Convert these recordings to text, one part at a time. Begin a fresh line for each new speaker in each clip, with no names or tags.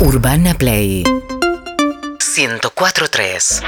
Urbana Play 104.3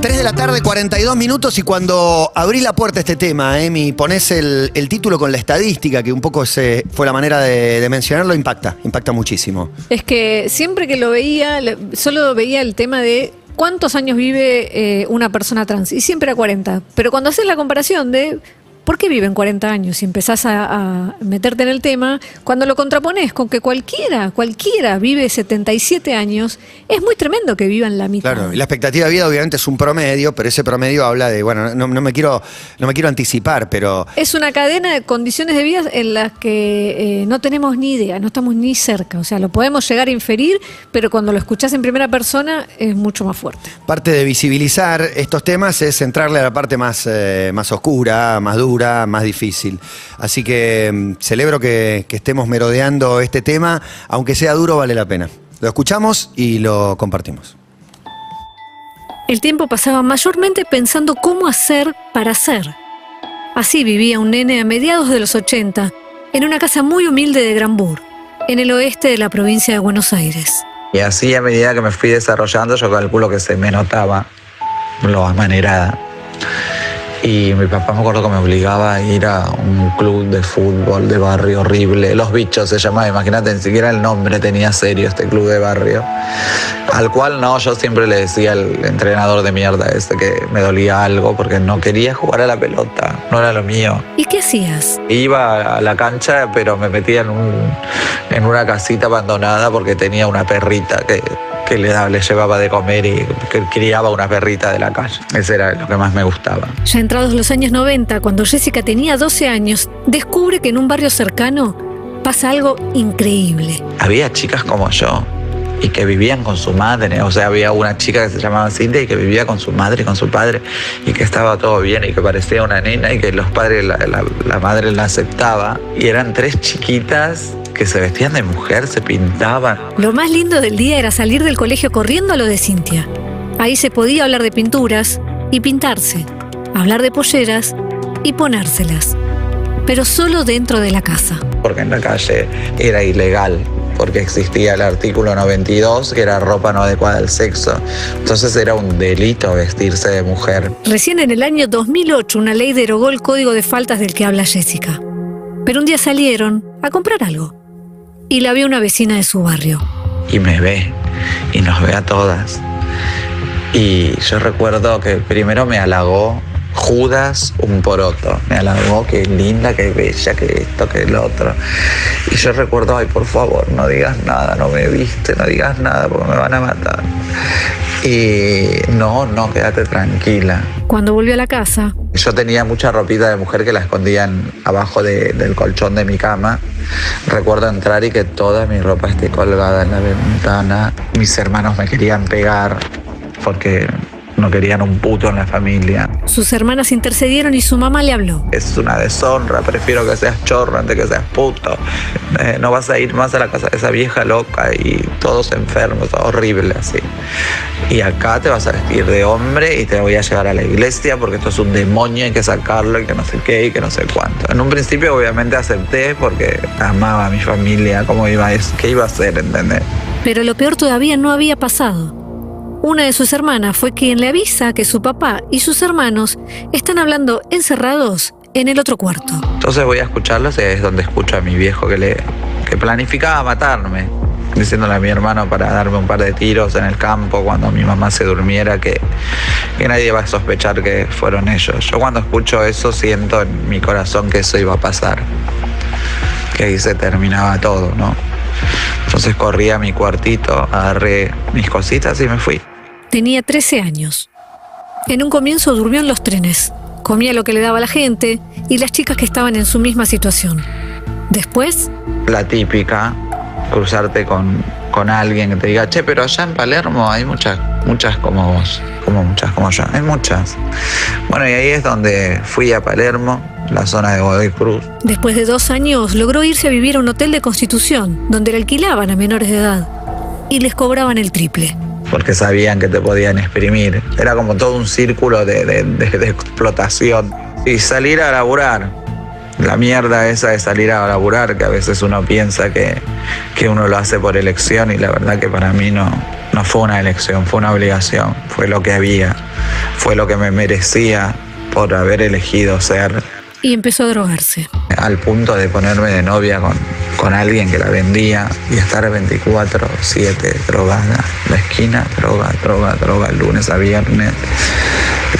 3 de la tarde, 42 minutos y cuando abrí la puerta a este tema, Emi, pones el, el título con la estadística, que un poco se, fue la manera de, de mencionarlo, impacta, impacta muchísimo.
Es que siempre que lo veía, solo veía el tema de cuántos años vive eh, una persona trans. Y siempre a 40. Pero cuando haces la comparación de por qué viven 40 años y empezás a, a meterte en el tema, cuando lo contrapones con que cualquiera, cualquiera vive 77 años, es muy tremendo que vivan la mitad.
Claro, y la expectativa de vida obviamente es un promedio, pero ese promedio habla de, bueno, no, no me, quiero, no me quiero anticipar, pero
Es una cadena de condiciones de vida en las que eh, no tenemos ni idea, no estamos ni cerca. O sea, lo podemos llegar a inferir, pero cuando lo escuchás en primera persona es mucho más fuerte.
parte de visibilizar estos temas es entrarle a la parte más, eh, más oscura, más dura, más difícil. Así que mm, celebro que, que estemos merodeando este tema, aunque sea duro, vale la pena. Lo escuchamos y lo compartimos.
El tiempo pasaba mayormente pensando cómo hacer para ser. Así vivía un nene a mediados de los 80, en una casa muy humilde de Granbur, en el oeste de la provincia de Buenos Aires.
Y así a medida que me fui desarrollando, yo calculo que se me notaba lo amanerada. Y mi papá me acuerdo que me obligaba a ir a un club de fútbol de barrio horrible. Los bichos se llamaba, imagínate, ni siquiera el nombre tenía serio este club de barrio. Al cual no, yo siempre le decía al entrenador de mierda este que me dolía algo porque no quería jugar a la pelota, no era lo mío.
¿Y qué hacías?
Iba a la cancha, pero me metía en, un, en una casita abandonada porque tenía una perrita que, que le, daba- le llevaba de comer y que criaba una perrita de la calle. Eso era lo que más me gustaba.
Ya entrados los años 90, cuando Jessica tenía 12 años, descubre que en un barrio cercano pasa algo increíble.
Había chicas como yo y que vivían con su madre. O sea, había una chica que se llamaba Cintia y que vivía con su madre y con su padre y que estaba todo bien y que parecía una nena y que los padres, la, la- la madre la aceptaba. Y eran tres chiquitas que se vestían de mujer, se pintaban.
Lo más lindo del día era salir del colegio corriendo a lo de Cintia. Ahí se podía hablar de pinturas y pintarse, hablar de polleras y ponérselas, pero solo dentro de la casa.
porque en la calle era ilegal, porque existía el artículo 92, que era ropa no adecuada al sexo. Entonces era un delito vestirse de mujer.
Recién en el año 2008 una ley derogó el código de faltas del que habla Jessica. Pero un día salieron a comprar algo y la vio una vecina de su barrio.
Y me ve, y nos ve a todas. Y yo recuerdo que primero me halagó Judas un poroto. Me halagó, qué linda, qué bella, que esto, que el otro. Y yo recuerdo, ay, por favor, no digas nada, no me viste, no digas nada porque me van a matar. Y no, no, quédate tranquila.
Cuando volvió a la casa,
Yo tenía mucha ropita de mujer que la escondían abajo de- del colchón de mi cama. Recuerdo entrar y que toda mi ropa esté colgada en la ventana. Mis hermanos me querían pegar porque no querían un puto en la familia.
sus hermanas intercedieron y su mamá le habló.
Es una deshonra, prefiero que seas chorro antes que seas puto. Eh, no vas a ir más a la casa de esa vieja loca y todos enfermos, horrible así. Y acá te vas a vestir de hombre y te voy a llevar a la iglesia porque esto es un demonio, hay que sacarlo y que no sé qué y que no sé cuánto. En un principio obviamente acepté porque amaba a mi familia, cómo iba qué iba a hacer, ¿entendés?
Pero lo peor todavía no había pasado. Una de sus hermanas fue quien le avisa que su papá y sus hermanos están hablando encerrados en el otro cuarto.
Entonces voy a escucharlos y es donde escucho a mi viejo que, le, que planificaba matarme, diciéndole a mi hermano para darme un par de tiros en el campo cuando mi mamá se durmiera, que, que nadie va a sospechar que fueron ellos. Yo cuando escucho eso siento en mi corazón que eso iba a pasar, que ahí se terminaba todo, ¿no? Entonces corrí a mi cuartito, agarré mis cositas y me fui.
Tenía 13 años. En un comienzo durmió en los trenes, comía lo que le daba la gente y las chicas que estaban en su misma situación. Después,
la típica, cruzarte con, con alguien que te diga, che, pero allá en Palermo hay muchas, muchas como vos, como muchas como yo, hay muchas. Bueno, y ahí es donde fui a Palermo, la zona de Godoy Cruz.
después de dos años, logró irse a vivir a un hotel de Constitución, donde le alquilaban a menores de edad y les cobraban el triple.
Porque sabían que te podían exprimir. Era como todo un círculo de, de- de- de explotación. Y salir a laburar la mierda esa de salir a laburar, que a veces uno piensa que, que uno lo hace por elección y la verdad que para mí no, no fue una elección, fue una obligación, fue lo que había, fue lo que me merecía por haber elegido ser.
Y empezó a drogarse.
Al punto de ponerme de novia con, con alguien que la vendía y estar 24-7 drogada. La esquina, droga, droga, droga, lunes a viernes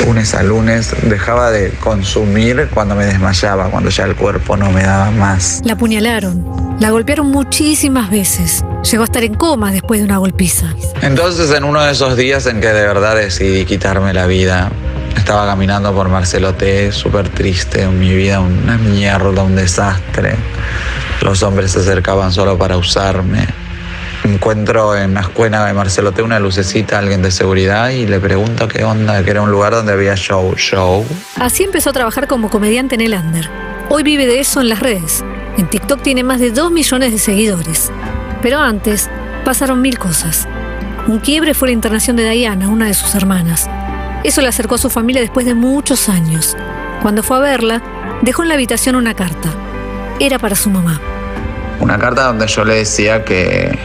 lunes a lunes, dejaba de consumir cuando me desmayaba, cuando ya el cuerpo no me daba más.
La apuñalaron, la golpearon muchísimas veces. Llegó a estar en coma después de una golpiza.
Entonces, en uno de esos días en que de verdad decidí quitarme la vida, estaba caminando por Marcelote, súper triste, mi vida una mierda, un desastre. Los hombres se acercaban solo para usarme encuentro en la escuela de Marcelote una lucecita, alguien de seguridad, y le pregunto qué onda, que era un lugar donde había show, show.
Así empezó a trabajar como comediante en el under. Hoy vive de eso en las redes. En TikTok tiene más de 2 millones de seguidores. Pero antes pasaron mil cosas. Un quiebre fue la internación de Diana, una de sus hermanas. Eso le acercó a su familia después de muchos años. Cuando fue a verla, dejó en la habitación una carta. Era para su mamá.
Una carta donde yo le decía que,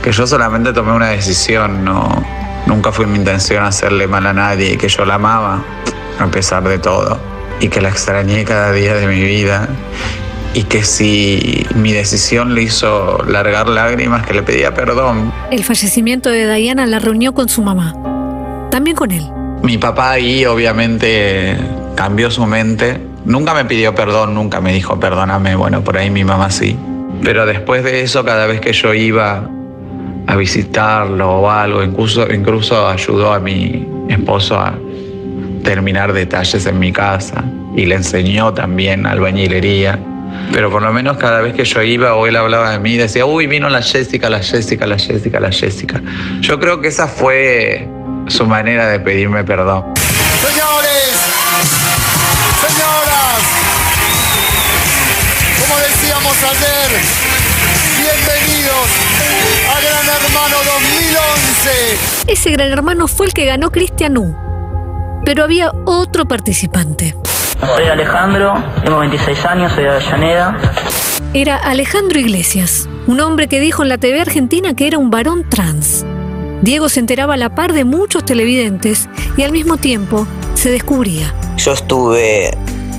que yo solamente tomé una decisión, no, nunca fue mi intención hacerle mal a nadie, que yo la amaba a pesar de todo y que la extrañé cada día de mi vida y que si mi decisión le hizo largar lágrimas, que le pedía perdón.
El fallecimiento de Diana la reunió con su mamá, también con él.
Mi papá ahí obviamente cambió su mente. Nunca me pidió perdón, nunca me dijo perdóname, bueno, por ahí mi mamá sí. Pero después de eso, cada vez que yo iba a visitarlo o algo, incluso, incluso ayudó a mi esposo a terminar detalles en mi casa y le enseñó también albañilería. Pero por lo menos cada vez que yo iba o él hablaba de mí, decía, uy, vino la Jessica, la Jessica, la Jessica, la Jessica. Yo creo que esa fue su manera de pedirme perdón.
Señores, señoras, como decíamos ayer, bienvenidos a Gran Hermano 2011.
Ese gran hermano fue el que ganó Cristian U. Pero había otro participante.
Soy Alejandro, tengo 26 años, soy de Avellaneda.
Era Alejandro Iglesias, un hombre que dijo en la TV argentina que era un varón trans. Diego se enteraba a la par de muchos televidentes y al mismo tiempo se descubría.
Yo estuve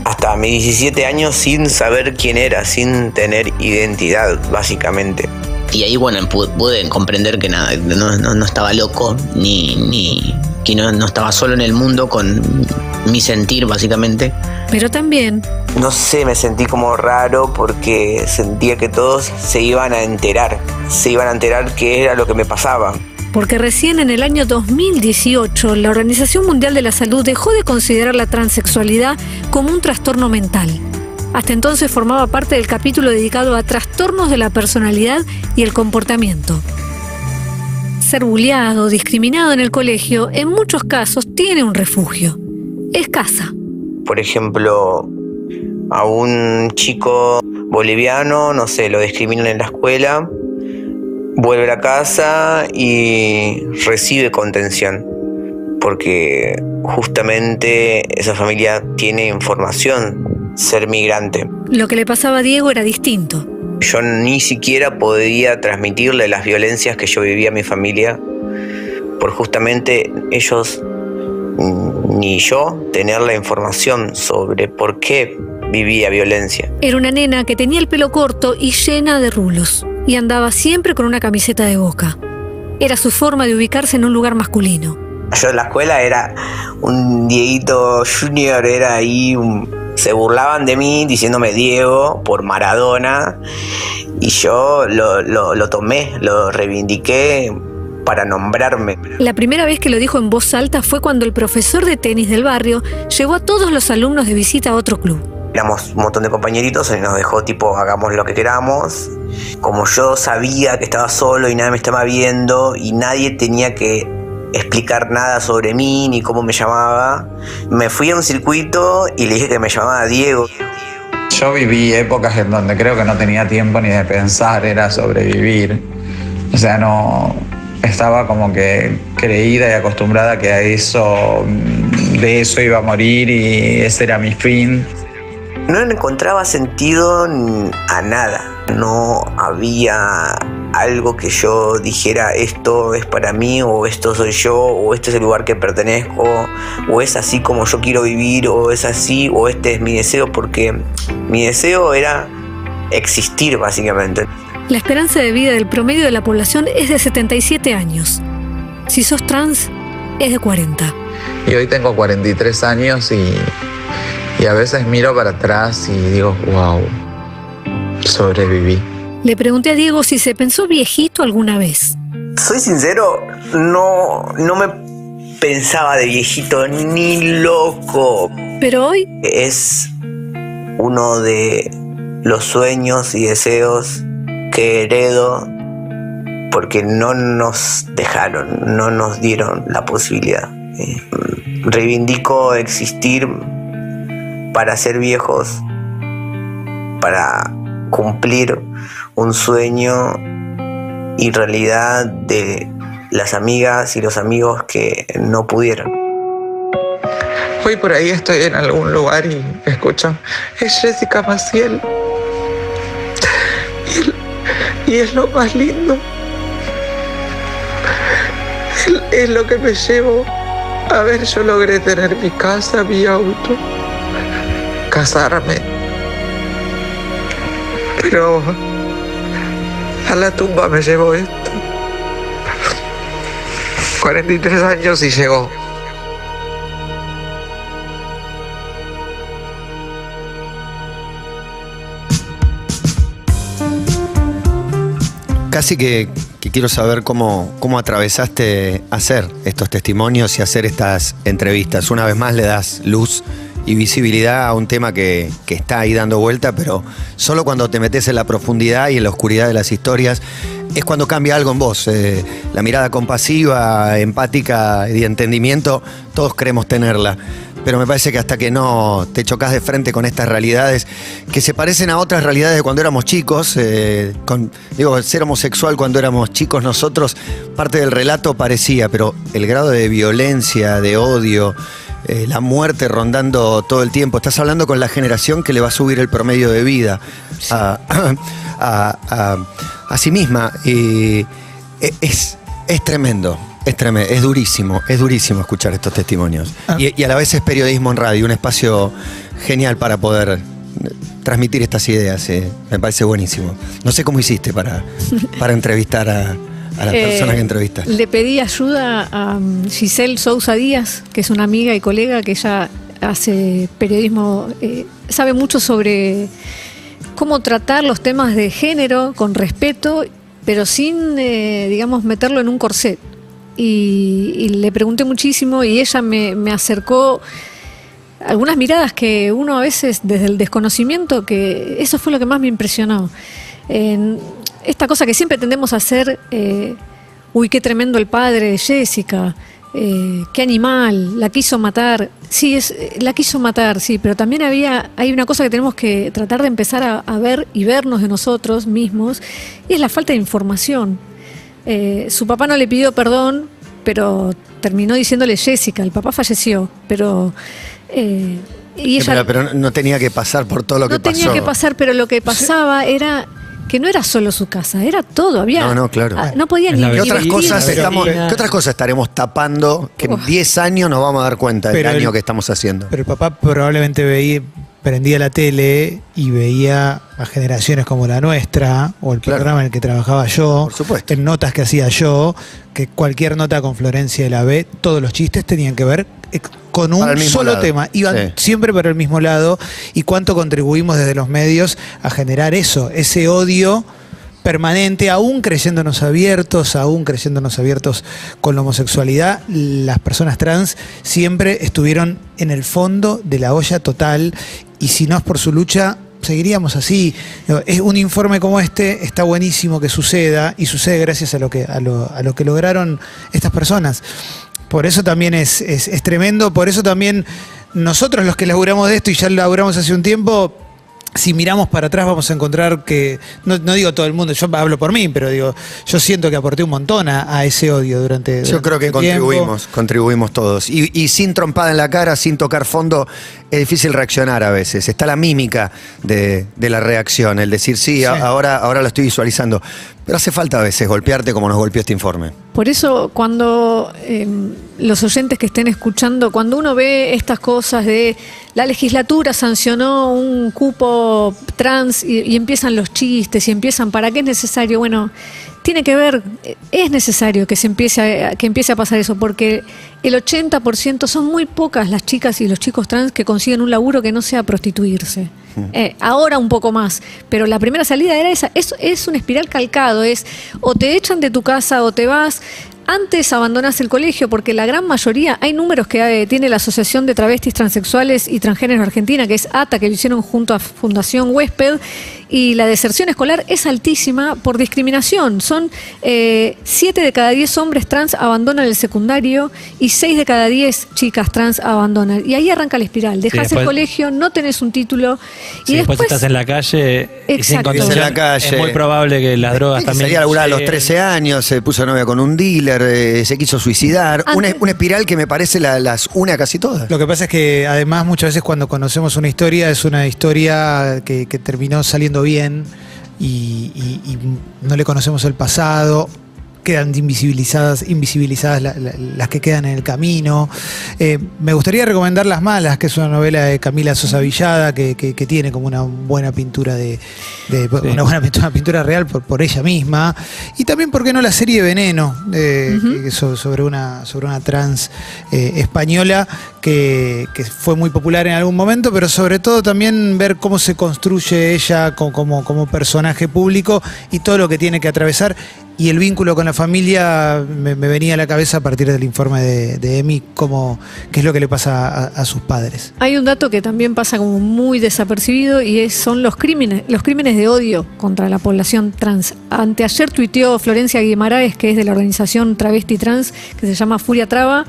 hasta mis 17 años sin saber quién era, sin tener identidad, básicamente.
Y ahí, bueno, pu- pude comprender que nada, no, no- no estaba loco, ni, ni que no, no estaba solo en el mundo con mi sentir, básicamente.
Pero también
No sé, me sentí como raro porque sentía que todos se iban a enterar, se iban a enterar qué era lo que me pasaba.
Porque recién en el año 2018 la Organización Mundial de la Salud dejó de considerar la transexualidad como un trastorno mental. Hasta entonces formaba parte del capítulo dedicado a trastornos de la personalidad y el comportamiento. Ser bulleado, discriminado en el colegio, en muchos casos tiene un refugio. Es casa.
Por ejemplo, a un chico boliviano, no sé, lo discriminan en la escuela, vuelve a casa y recibe contención, porque justamente esa familia tiene información, ser migrante.
Lo que le pasaba a Diego era distinto.
Yo ni siquiera podía transmitirle las violencias que yo vivía a mi familia, por justamente ellos mm, ni yo tener la información sobre por qué vivía violencia.
Era una nena que tenía el pelo corto y llena de rulos, y andaba siempre con una camiseta de boca. Era su forma de ubicarse en un lugar masculino.
Yo en la escuela era un Dieguito Junior, era ahí un- Se burlaban de mí diciéndome Diego por Maradona y yo lo, lo- lo tomé, lo reivindiqué para nombrarme.
La primera vez que lo dijo en voz alta fue cuando el profesor de tenis del barrio llevó a todos los alumnos de visita a otro club.
Éramos un montón de compañeritos y nos dejó tipo hagamos lo que queramos. Como yo sabía que estaba solo y nadie me estaba viendo y nadie tenía que explicar nada sobre mí ni cómo me llamaba, me fui a un circuito y le dije que me llamaba Diego.
Yo viví épocas en donde creo que no tenía tiempo ni de pensar, era sobrevivir. O sea, no estaba como que creída y acostumbrada que a de eso iba a morir y ese era mi fin.
No encontraba sentido a nada. No había algo que yo dijera esto es para mí o esto soy yo o este es el lugar que pertenezco o es así como yo quiero vivir o es así o este es mi deseo porque mi deseo era existir básicamente.
La esperanza de vida del promedio de la población es de 77 años. Si sos trans, es de 40.
Y hoy tengo 43 años y, y a veces miro para atrás y digo, wow, sobreviví.
Le pregunté a Diego si se pensó viejito alguna vez.
Soy sincero, no, no me pensaba de viejito ni loco.
Pero hoy
Es uno de los sueños y deseos que heredo porque no nos dejaron, no nos dieron la posibilidad. Eh, reivindico existir para ser viejos, para cumplir un sueño y realidad de las amigas y los amigos que no pudieron.
Hoy por ahí estoy en algún lugar y escucho, es Jessica Maciel. Y, y es lo más lindo. Es, es lo que me llevo. A ver, yo logré tener mi casa, mi auto, casarme. Pero a la tumba me llevo esto. 43 años y llegó.
Casi que, que quiero saber cómo, cómo atravesaste hacer estos testimonios y hacer estas entrevistas. Una vez más le das luz y visibilidad a un tema que, que está ahí dando vuelta, pero solo cuando te metes en la profundidad y en la oscuridad de las historias es cuando cambia algo en vos. Eh, la mirada compasiva, empática y de entendimiento, todos queremos tenerla. Pero me parece que hasta que no te chocas de frente con estas realidades que se parecen a otras realidades de cuando éramos chicos, eh, con, digo, ser homosexual cuando éramos chicos nosotros, parte del relato parecía, pero el grado de violencia, de odio, eh, la muerte rondando todo el tiempo, estás hablando con la generación que le va a subir el promedio de vida a, a- a- a sí misma. Y e- es, es tremendo. Es tremendo, es durísimo, es durísimo escuchar estos testimonios. Y, y a la vez es periodismo en radio, un espacio genial para poder eh, transmitir estas ideas. eh. Me parece buenísimo. No sé cómo hiciste para, para entrevistar a, a la
Eh,
persona que entrevistas.
Le pedí ayuda a um, Giselle Sousa Díaz, que es una amiga y colega que ella hace periodismo, eh, sabe mucho sobre cómo tratar los temas de género con respeto, pero sin, eh, digamos, meterlo en un corset. Y, y le pregunté muchísimo y ella me, me acercó algunas miradas que uno a veces desde el desconocimiento, que eso fue lo que más me impresionó. Esta cosa que siempre tendemos a hacer, eh, uy, qué tremendo el padre de Jessica, eh, qué animal, la quiso matar. Sí, es, eh, la quiso matar, sí, pero también había, hay una cosa que tenemos que tratar de empezar a, a ver y vernos de nosotros mismos, y es la falta de información. Eh, su papá no le pidió perdón, pero terminó diciéndole Jessica, el papá falleció, pero... eh, y ella,
pero, pero no tenía que pasar por todo lo
no
que pasó.
tenía que pasar, pero lo que pasaba era que no era solo su casa, era todo, había...
No, no, claro.
ah, No podía ni
la
¿Qué otras, cosas estamos. ¿Qué otras cosas estaremos tapando que en
Uf.
10 años nos vamos a dar cuenta del
Pero el-
que estamos haciendo?
Pero el papá probablemente veía, prendía la tele y veía a generaciones como la nuestra, o el
Claro.
programa en el que trabajaba yo,
Por supuesto.
en notas que hacía yo, que cualquier nota con Florencia de la B, todos los chistes tenían que ver con un solo
lado.
tema, iban
Sí.
siempre para el mismo lado, y cuánto contribuimos desde los medios a generar eso, ese odio permanente, aún creyéndonos abiertos, aún creyéndonos abiertos con la homosexualidad, las personas trans siempre estuvieron en el fondo de la olla total y si no es por su lucha, seguiríamos así. Es un informe como este, está buenísimo que suceda y sucede gracias a lo que, a lo, a lo que lograron estas personas. Por eso también es, es, es tremendo, por eso también nosotros los que laburamos de esto y ya laburamos hace un tiempo, si miramos para atrás vamos a encontrar que, no, no digo todo el mundo, yo hablo por mí, pero digo, yo siento que aporté un montón a, a ese odio durante...
Yo creo que
tiempo.
contribuimos, contribuimos todos. Y, y sin trompada en la cara, sin tocar fondo, es difícil reaccionar a veces. Está la mímica de, de la reacción, el decir, sí, a- ahora, ahora lo estoy visualizando. Pero hace falta a veces golpearte como nos golpeó este informe.
Por eso cuando eh, los oyentes que estén escuchando, cuando uno ve estas cosas de la legislatura sancionó un cupo trans y, y empiezan los chistes y empiezan, ¿para qué es necesario? Bueno, tiene que ver, es necesario que se empiece a, que empiece a pasar eso, porque el 80% son muy pocas las chicas y los chicos trans que consiguen un laburo que no sea prostituirse. Eh, ahora un poco más, pero la primera salida era esa. Es, es un espiral calcado, es o te echan de tu casa o te vas. Antes abandonás el colegio porque la gran mayoría, hay números que eh, tiene la Asociación de Travestis Transexuales y Transgéneros Argentina, que es ATA, que lo hicieron junto a Fundación Huésped, y la deserción escolar es altísima por discriminación. Son 7 de cada 10 hombres trans abandonan el secundario y 6 de cada 10 chicas trans abandonan. Y ahí arranca la espiral. Dejas
después-
el colegio, no tenés un título y
después,
después
estás en la calle y sin
Exacto.
contención,
En la calle.
es muy probable que las drogas
Que
también.
salía a laburar a los
lleguen.
13 años, se puso novia con un dealer, eh, se quiso suicidar. Una, una espiral que me parece la- las une a casi todas.
Lo que pasa es que además muchas veces cuando conocemos una historia es una historia que, que terminó saliendo bien y, no le conocemos el pasado. Quedan invisibilizadas, invisibilizadas la- la- las que quedan en el camino. Eh, me gustaría recomendar Las Malas, que es una novela de Camila Sosa Villada, que, que- que tiene como una buena pintura de, de- una buena pintura, una pintura real por, por ella misma. Y también, ¿por qué no la serie Veneno? eh, que sobre, una, sobre una trans eh, española que, que fue muy popular en algún momento, pero sobre todo también ver cómo se construye ella co- como, como personaje público y todo lo que tiene que atravesar. Y el vínculo con la familia me, venía a la cabeza a partir del informe de, Emi, cómo, qué es lo que le pasa a, sus padres.
Hay un dato que también pasa como muy desapercibido y son los crímenes, los crímenes de odio contra la población trans. Anteayer tuiteó Florencia Guimaraes, que es de la organización Travesti Trans, que se llama Furia Traba,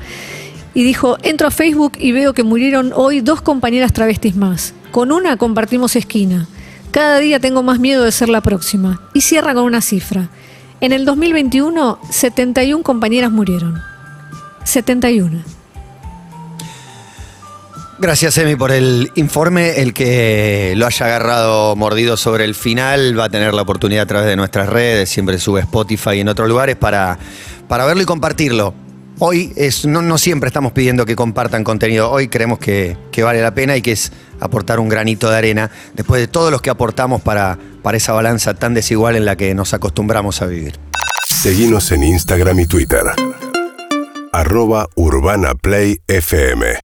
y dijo, entro a Facebook y veo que murieron hoy dos compañeras travestis más. Con una compartimos esquina. Cada día tengo más miedo de ser la próxima. Y cierra con una cifra. En el 2021, 71 compañeras murieron. 71.
Gracias, Emi, por el informe. El que lo haya agarrado mordido sobre el final va a tener la oportunidad a través de nuestras redes, siempre sube Spotify y en otros lugares para, para verlo y compartirlo. Hoy es, no, no siempre estamos pidiendo que compartan contenido, hoy creemos que, que vale la pena y que es aportar un granito de arena después de todos los que aportamos para, para esa balanza tan desigual en la que nos acostumbramos a vivir.
Seguinos en Instagram y Twitter. Arroba Urbana Play FM.